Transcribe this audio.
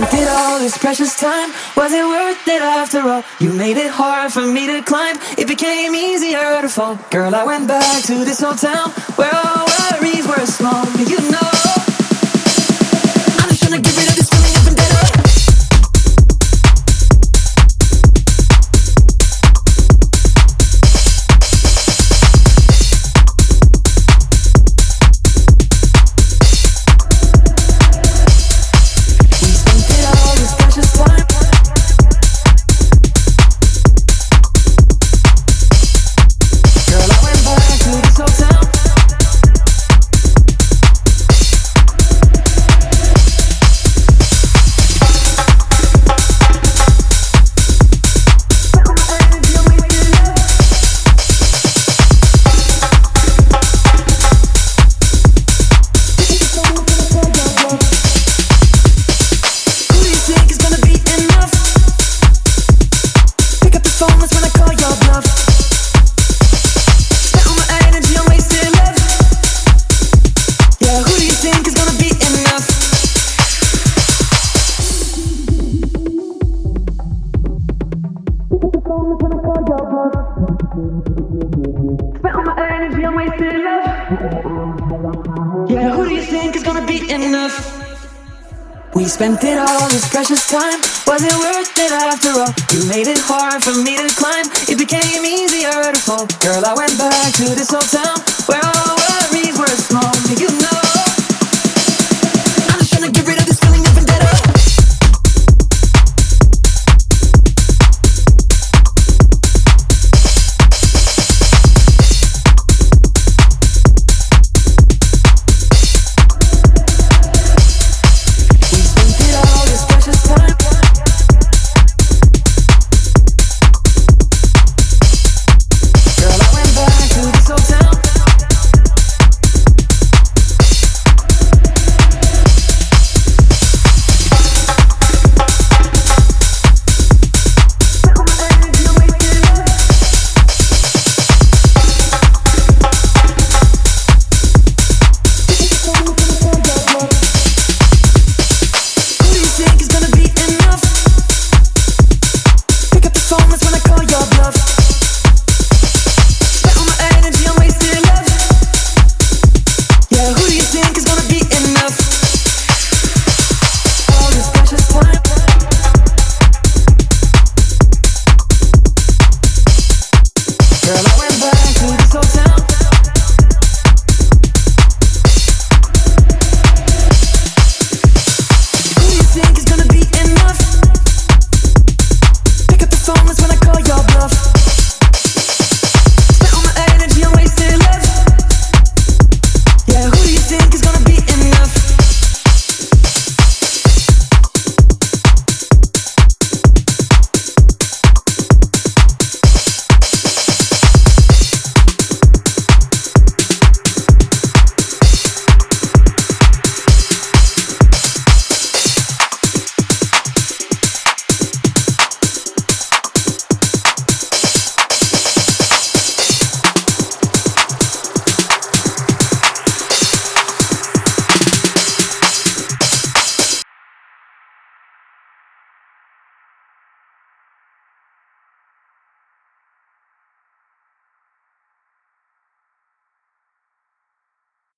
this precious time? Was it worth it after all? You made it hard for me to climb. It became easier to fall. Girl, I went back to this old town where all worries were small. You know, Spent all my energy on wasted love. Yeah, who do you think is gonna be enough? We spent it all this precious time. Was it worth it after all? You made it hard for me to climb. It became easier to fall. Girl, I went back to this old town where moments when I call